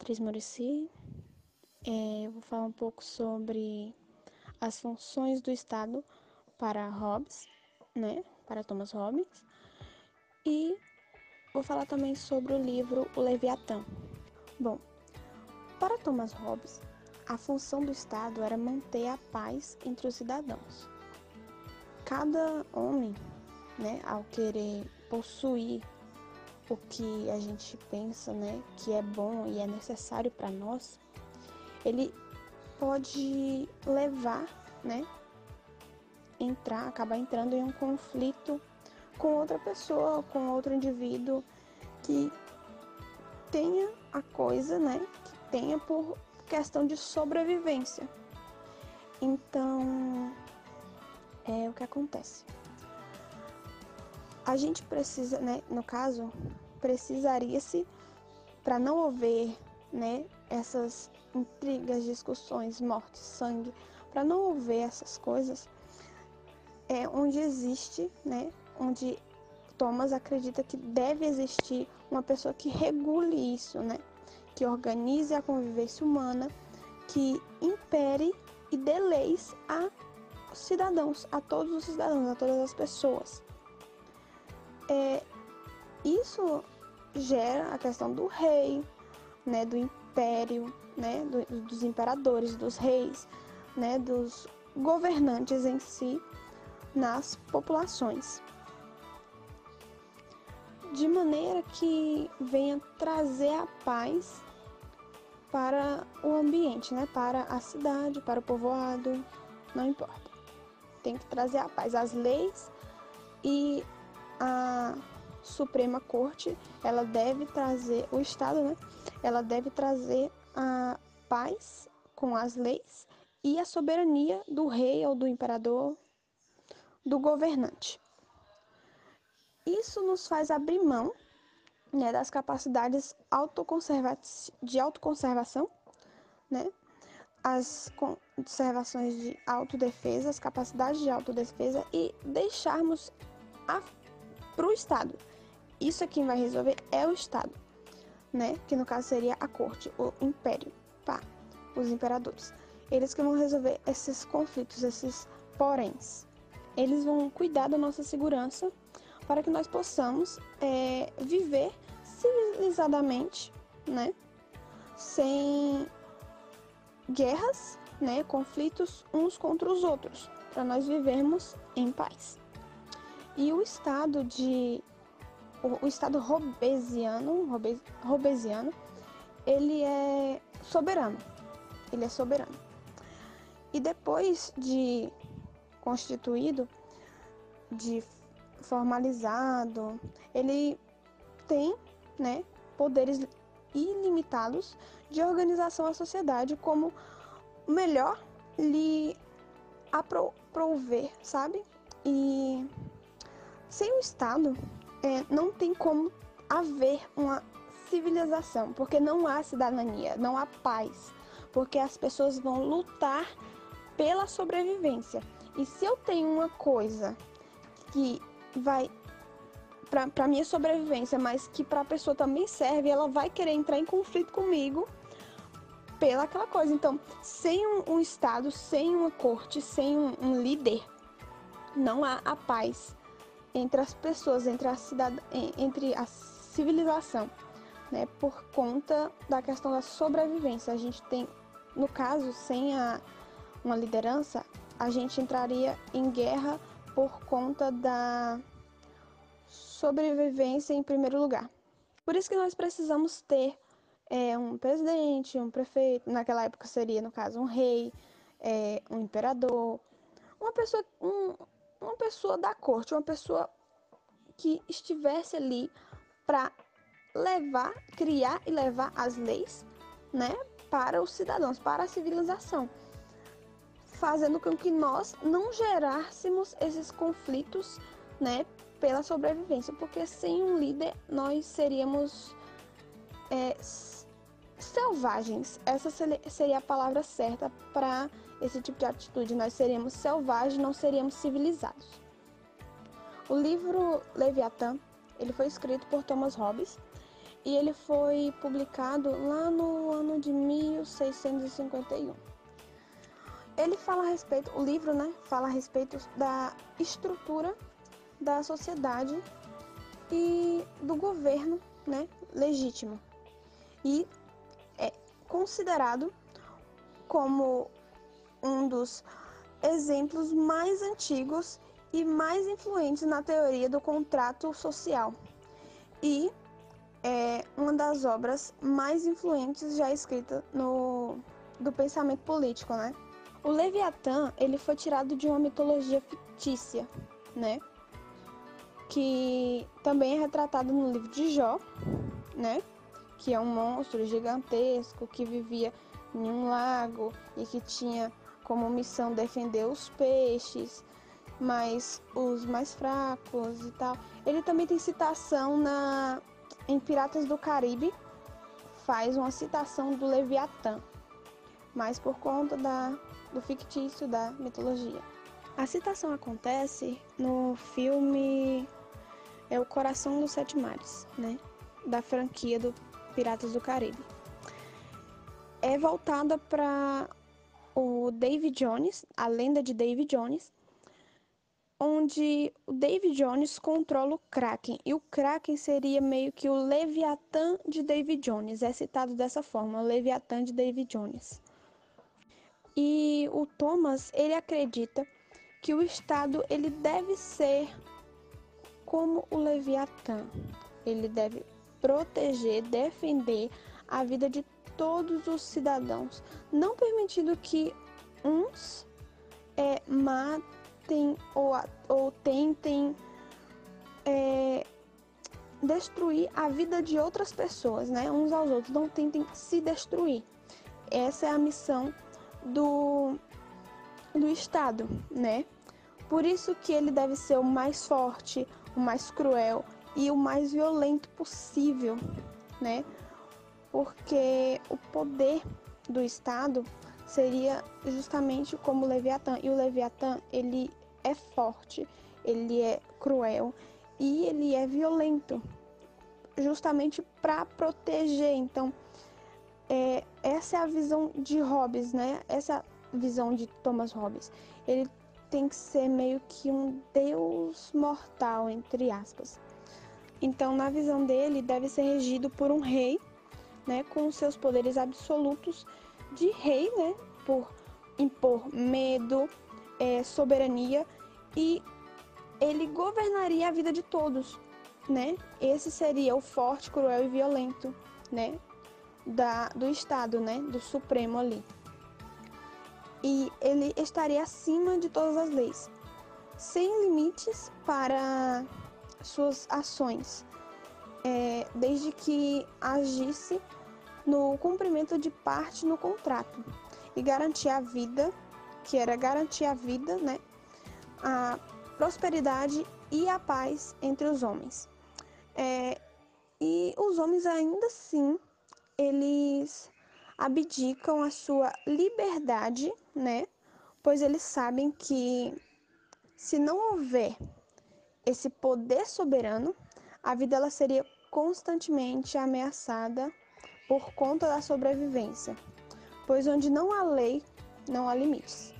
Beatriz Murici. É, vou falar um pouco sobre as funções do Estado para Hobbes, né? Para Thomas Hobbes. E vou falar também sobre o livro O Leviatã. Bom, para Thomas Hobbes, a função do Estado era manter a paz entre os cidadãos. Cada homem, né, ao querer possuir o que a gente pensa, né, que é bom e é necessário para nós, ele pode levar, né, entrar, acabar entrando em um conflito com outra pessoa, com outro indivíduo que tenha a coisa, né, que tenha por questão de sobrevivência. Então, é o que acontece. A gente precisa, né, no caso, precisaria-se para não haver, né, essas intrigas, discussões, mortes, sangue, para não haver essas coisas, é onde existe, né, onde Thomas acredita que deve existir uma pessoa que regule isso, né, que organize a convivência humana, que impere e dê leis a cidadãos, a todos os cidadãos, a todas as pessoas. É, isso gera a questão do rei, né, do império, né, do, dos imperadores, dos reis, né, dos governantes em si nas populações. De maneira que venha trazer a paz para o ambiente, né, para a cidade, para o povoado, não importa. Tem que trazer a paz. As leis e a Suprema Corte, ela deve trazer, o Estado, né? Ela deve trazer a paz com as leis e a soberania do rei ou do imperador, do governante. Isso nos faz abrir mão né, das capacidades de autoconservação, né? as conservações de autodefesa, as capacidades de autodefesa e deixarmos para o Estado. Isso é quem vai resolver é o Estado, né? Que no caso seria a corte, o império, pá, os imperadores. Eles que vão resolver esses conflitos, esses poréns. Eles vão cuidar da nossa segurança para que nós possamos é, viver civilizadamente, né? Sem guerras, né? Conflitos uns contra os outros, para nós vivermos em paz. E o estado de o, o estado robesiano, robesiano, ele é soberano. Ele é soberano. E depois de constituído, de formalizado, ele tem, né, poderes ilimitados de organização à sociedade como melhor lhe aprover, sabe? E sem o Estado, é, não tem como haver uma civilização, porque não há cidadania, não há paz, porque as pessoas vão lutar pela sobrevivência. E se eu tenho uma coisa que vai para minha sobrevivência, mas que para a pessoa também serve, ela vai querer entrar em conflito comigo pela aquela coisa. Então, sem um, um Estado, sem uma corte, sem um, um líder, não há a paz entre as pessoas, entre a cidade, entre a civilização, né? Por conta da questão da sobrevivência. A gente tem, no caso, sem a, uma liderança, a gente entraria em guerra por conta da sobrevivência em primeiro lugar. Por isso que nós precisamos ter é, um presidente, um prefeito, naquela época seria, no caso, um rei, é, um imperador, uma pessoa, um, uma pessoa da corte, uma pessoa que estivesse ali para levar, criar e levar as leis, né, para os cidadãos, para a civilização, fazendo com que nós não gerássemos esses conflitos, né, pela sobrevivência, porque sem um líder nós seríamos é, selvagens. Essa seria a palavra certa para esse tipo de atitude. Nós seríamos selvagens, não seríamos civilizados. O livro Leviatã, ele foi escrito por Thomas Hobbes e ele foi publicado lá no ano de 1651. Ele fala a respeito, o livro, né, fala a respeito da estrutura da sociedade e do governo, né, legítimo. E é considerado como um dos exemplos mais antigos e mais influentes na teoria do contrato social. E é uma das obras mais influentes já escrita no do pensamento político, né? O Leviatã, ele foi tirado de uma mitologia fictícia, né? Que também é retratado no livro de Jó, né? Que é um monstro gigantesco que vivia em um lago e que tinha como missão defender os peixes, mas os mais fracos e tal. Ele também tem citação na em Piratas do Caribe, faz uma citação do Leviatã, mas por conta da, do fictício da mitologia. A citação acontece no filme É o Coração dos Sete Mares, né? Da franquia do Piratas do Caribe. É voltada para o David Jones, a lenda de David Jones, onde o David Jones controla o Kraken. E o Kraken seria meio que o Leviatã de David Jones. É citado dessa forma, o Leviatã de David Jones. E o Thomas, ele acredita que o Estado ele deve ser como o Leviatã. Ele deve proteger, defender a vida de todos os cidadãos, não permitindo que uns é, matem ou, ou tentem é, destruir a vida de outras pessoas, né? Uns aos outros, não tentem se destruir. Essa é a missão do, do Estado, né? Por isso que ele deve ser o mais forte, o mais cruel e o mais violento possível, né? Porque o poder do Estado seria justamente como o Leviatã. E o Leviatã, ele é forte, ele é cruel e ele é violento, justamente para proteger. Então, é, essa é a visão de Hobbes, né? Essa visão de Thomas Hobbes. Ele tem que ser meio que um deus mortal, entre aspas. Então, na visão dele, deve ser regido por um rei, né, com seus poderes absolutos de rei, né, por impor medo, é, soberania e ele governaria a vida de todos, né? Esse seria o forte, cruel e violento, né, da, do Estado, né, do Supremo ali. E ele estaria acima de todas as leis, sem limites para suas ações, é, desde que agisse no cumprimento de parte no contrato e garantir a vida, que era garantir a vida, né, a prosperidade e a paz entre os homens. É, e os homens ainda assim eles abdicam a sua liberdade, né? Pois eles sabem que se não houver esse poder soberano, a vida ela seria constantemente ameaçada por conta da sobrevivência, pois onde não há lei, não há limites.